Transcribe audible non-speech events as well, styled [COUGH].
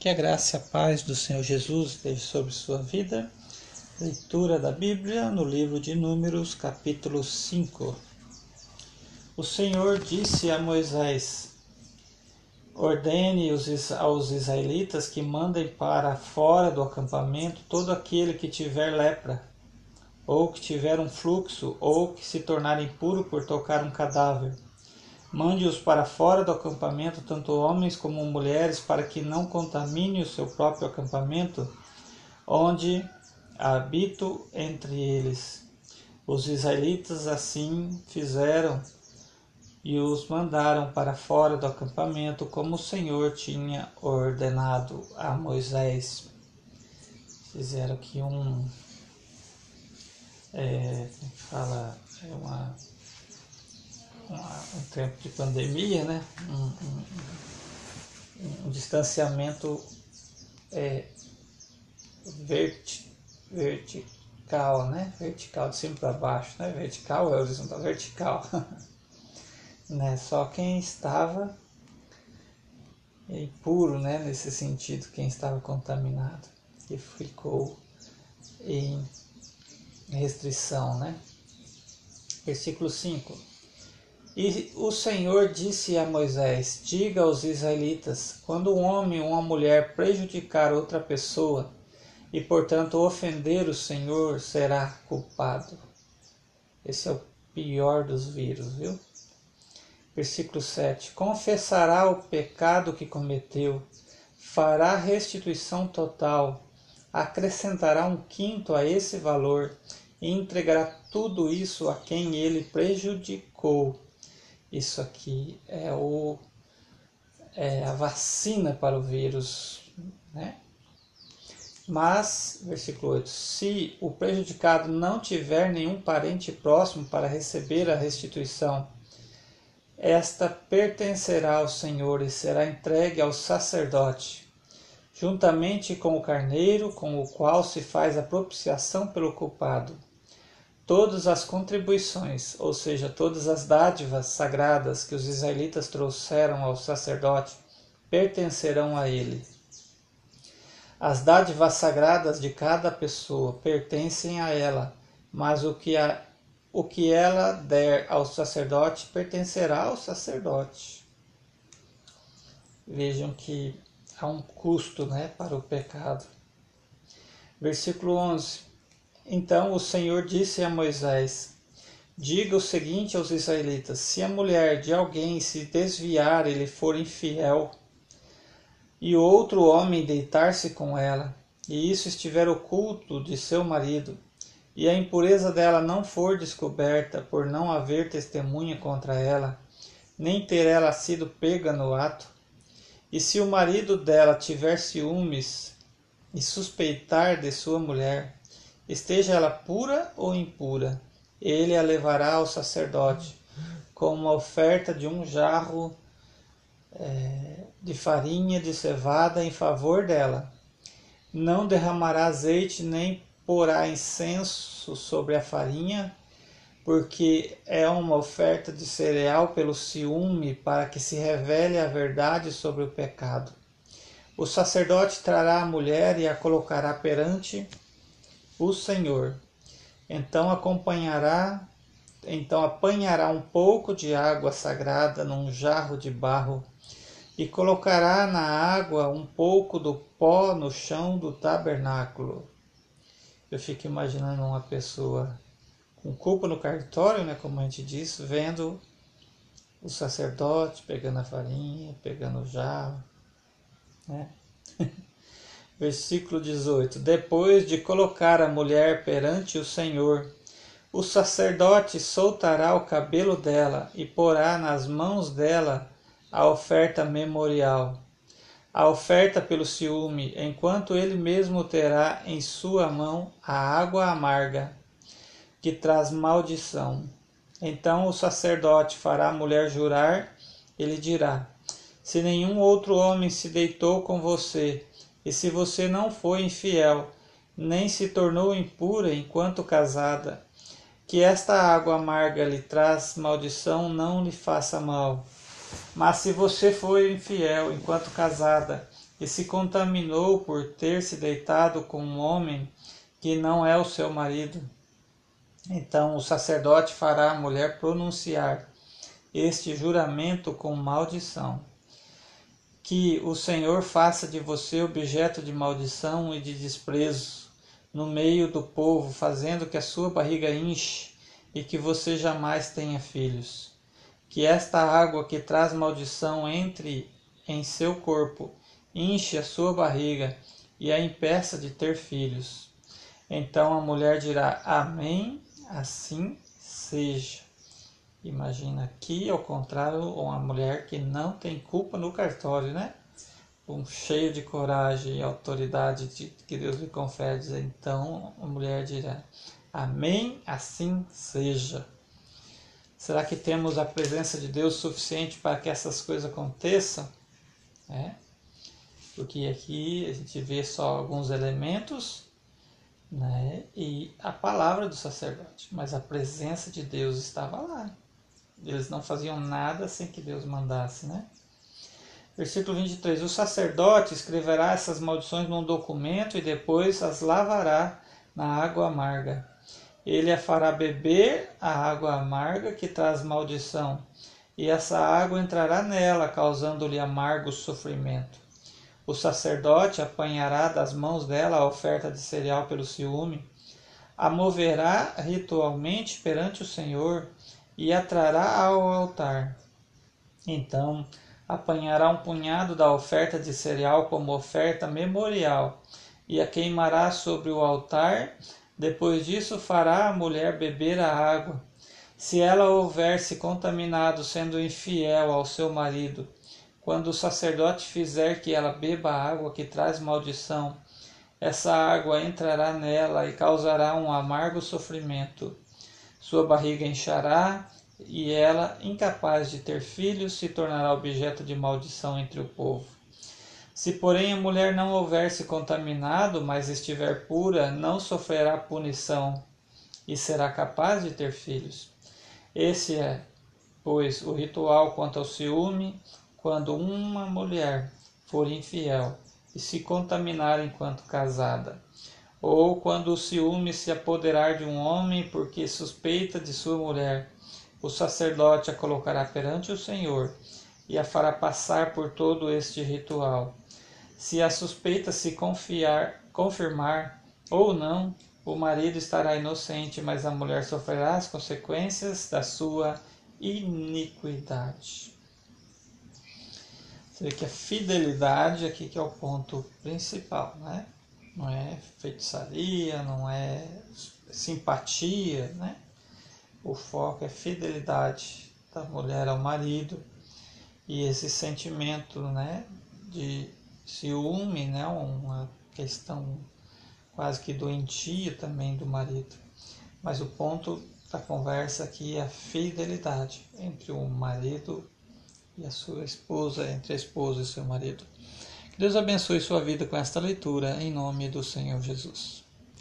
Que a graça e a paz do Senhor Jesus esteja sobre sua vida. Leitura da Bíblia no livro de Números, capítulo 5. O Senhor disse a Moisés: Ordene aos israelitas que mandem para fora do acampamento todo aquele que tiver lepra, ou que tiver um fluxo, ou que se tornar impuro por tocar um cadáver Mande-os para fora do acampamento, tanto homens como mulheres, para que não contamine o seu próprio acampamento, onde habito entre eles. Os israelitas assim fizeram e os mandaram para fora do acampamento, como o Senhor tinha ordenado a Moisés. Fizeram aqui um. É, fala, é uma um tempo de pandemia, né? um, um, um distanciamento é, verti, vertical, né? Vertical de cima para baixo, né? Vertical é horizontal, vertical. [LAUGHS] né? Só quem estava impuro, né? Nesse sentido, quem estava contaminado, que ficou em restrição, né? Versículo 5 e o Senhor disse a Moisés: Diga aos israelitas: quando um homem ou uma mulher prejudicar outra pessoa e, portanto, ofender o Senhor, será culpado. Esse é o pior dos vírus, viu? Versículo 7: Confessará o pecado que cometeu, fará restituição total, acrescentará um quinto a esse valor e entregará tudo isso a quem ele prejudicou isso aqui é, o, é a vacina para o vírus, né? Mas, versículo 8: se o prejudicado não tiver nenhum parente próximo para receber a restituição, esta pertencerá ao Senhor e será entregue ao sacerdote, juntamente com o carneiro com o qual se faz a propiciação pelo culpado todas as contribuições, ou seja, todas as dádivas sagradas que os israelitas trouxeram ao sacerdote, pertencerão a ele. As dádivas sagradas de cada pessoa pertencem a ela, mas o que, a, o que ela der ao sacerdote pertencerá ao sacerdote. Vejam que há um custo né, para o pecado. Versículo 11. Então o Senhor disse a Moisés: Diga o seguinte aos israelitas: Se a mulher de alguém se desviar e lhe for infiel, e outro homem deitar-se com ela, e isso estiver oculto de seu marido, e a impureza dela não for descoberta por não haver testemunha contra ela, nem ter ela sido pega no ato, e se o marido dela tiver ciúmes e suspeitar de sua mulher, esteja ela pura ou impura, ele a levará ao sacerdote, com uma oferta de um jarro é, de farinha de cevada em favor dela. Não derramará azeite nem porá incenso sobre a farinha, porque é uma oferta de cereal pelo ciúme, para que se revele a verdade sobre o pecado. O sacerdote trará a mulher e a colocará perante o Senhor. Então acompanhará, então apanhará um pouco de água sagrada num jarro de barro e colocará na água um pouco do pó no chão do tabernáculo. Eu fico imaginando uma pessoa com culpa no cartório, né, como a gente disse, vendo o sacerdote pegando a farinha, pegando o jarro, né? [LAUGHS] Versículo 18: Depois de colocar a mulher perante o Senhor, o sacerdote soltará o cabelo dela e porá nas mãos dela a oferta memorial, a oferta pelo ciúme, enquanto ele mesmo terá em sua mão a água amarga, que traz maldição. Então o sacerdote fará a mulher jurar, ele dirá: Se nenhum outro homem se deitou com você, e se você não foi infiel, nem se tornou impura enquanto casada, que esta água amarga lhe traz maldição não lhe faça mal. Mas se você foi infiel enquanto casada, e se contaminou por ter se deitado com um homem que não é o seu marido. Então o sacerdote fará a mulher pronunciar este juramento com maldição. Que o Senhor faça de você objeto de maldição e de desprezo no meio do povo, fazendo que a sua barriga enche e que você jamais tenha filhos. Que esta água que traz maldição entre em seu corpo, enche a sua barriga e a impeça de ter filhos. Então a mulher dirá: Amém, assim seja. Imagina aqui, ao contrário, uma mulher que não tem culpa no cartório, né? Um cheio de coragem e autoridade de, que Deus lhe confere. Então a mulher dirá: Amém, assim seja. Será que temos a presença de Deus suficiente para que essas coisas aconteçam? É. Porque aqui a gente vê só alguns elementos né? e a palavra do sacerdote, mas a presença de Deus estava lá. Eles não faziam nada sem que Deus mandasse, né? Versículo 23: O sacerdote escreverá essas maldições num documento e depois as lavará na água amarga. Ele a fará beber a água amarga que traz maldição, e essa água entrará nela, causando-lhe amargo sofrimento. O sacerdote apanhará das mãos dela a oferta de cereal pelo ciúme, a moverá ritualmente perante o Senhor e a trará ao altar. Então apanhará um punhado da oferta de cereal como oferta memorial e a queimará sobre o altar. Depois disso, fará a mulher beber a água. Se ela houver se contaminado sendo infiel ao seu marido, quando o sacerdote fizer que ela beba a água que traz maldição, essa água entrará nela e causará um amargo sofrimento. Sua barriga inchará e ela, incapaz de ter filhos, se tornará objeto de maldição entre o povo. Se, porém, a mulher não houver se contaminado, mas estiver pura, não sofrerá punição e será capaz de ter filhos. Esse é, pois, o ritual quanto ao ciúme, quando uma mulher for infiel e se contaminar enquanto casada ou quando o ciúme se apoderar de um homem porque suspeita de sua mulher, o sacerdote a colocará perante o Senhor e a fará passar por todo este ritual. Se a suspeita se confiar, confirmar ou não, o marido estará inocente, mas a mulher sofrerá as consequências da sua iniquidade. Você vê que a fidelidade aqui que é o ponto principal, né? Não é feitiçaria, não é simpatia, né? O foco é fidelidade da mulher ao marido e esse sentimento, né, de ciúme, né, uma questão quase que doentia também do marido. Mas o ponto da conversa aqui é a fidelidade entre o marido e a sua esposa, entre a esposa e seu marido. Deus abençoe sua vida com esta leitura, em nome do Senhor Jesus.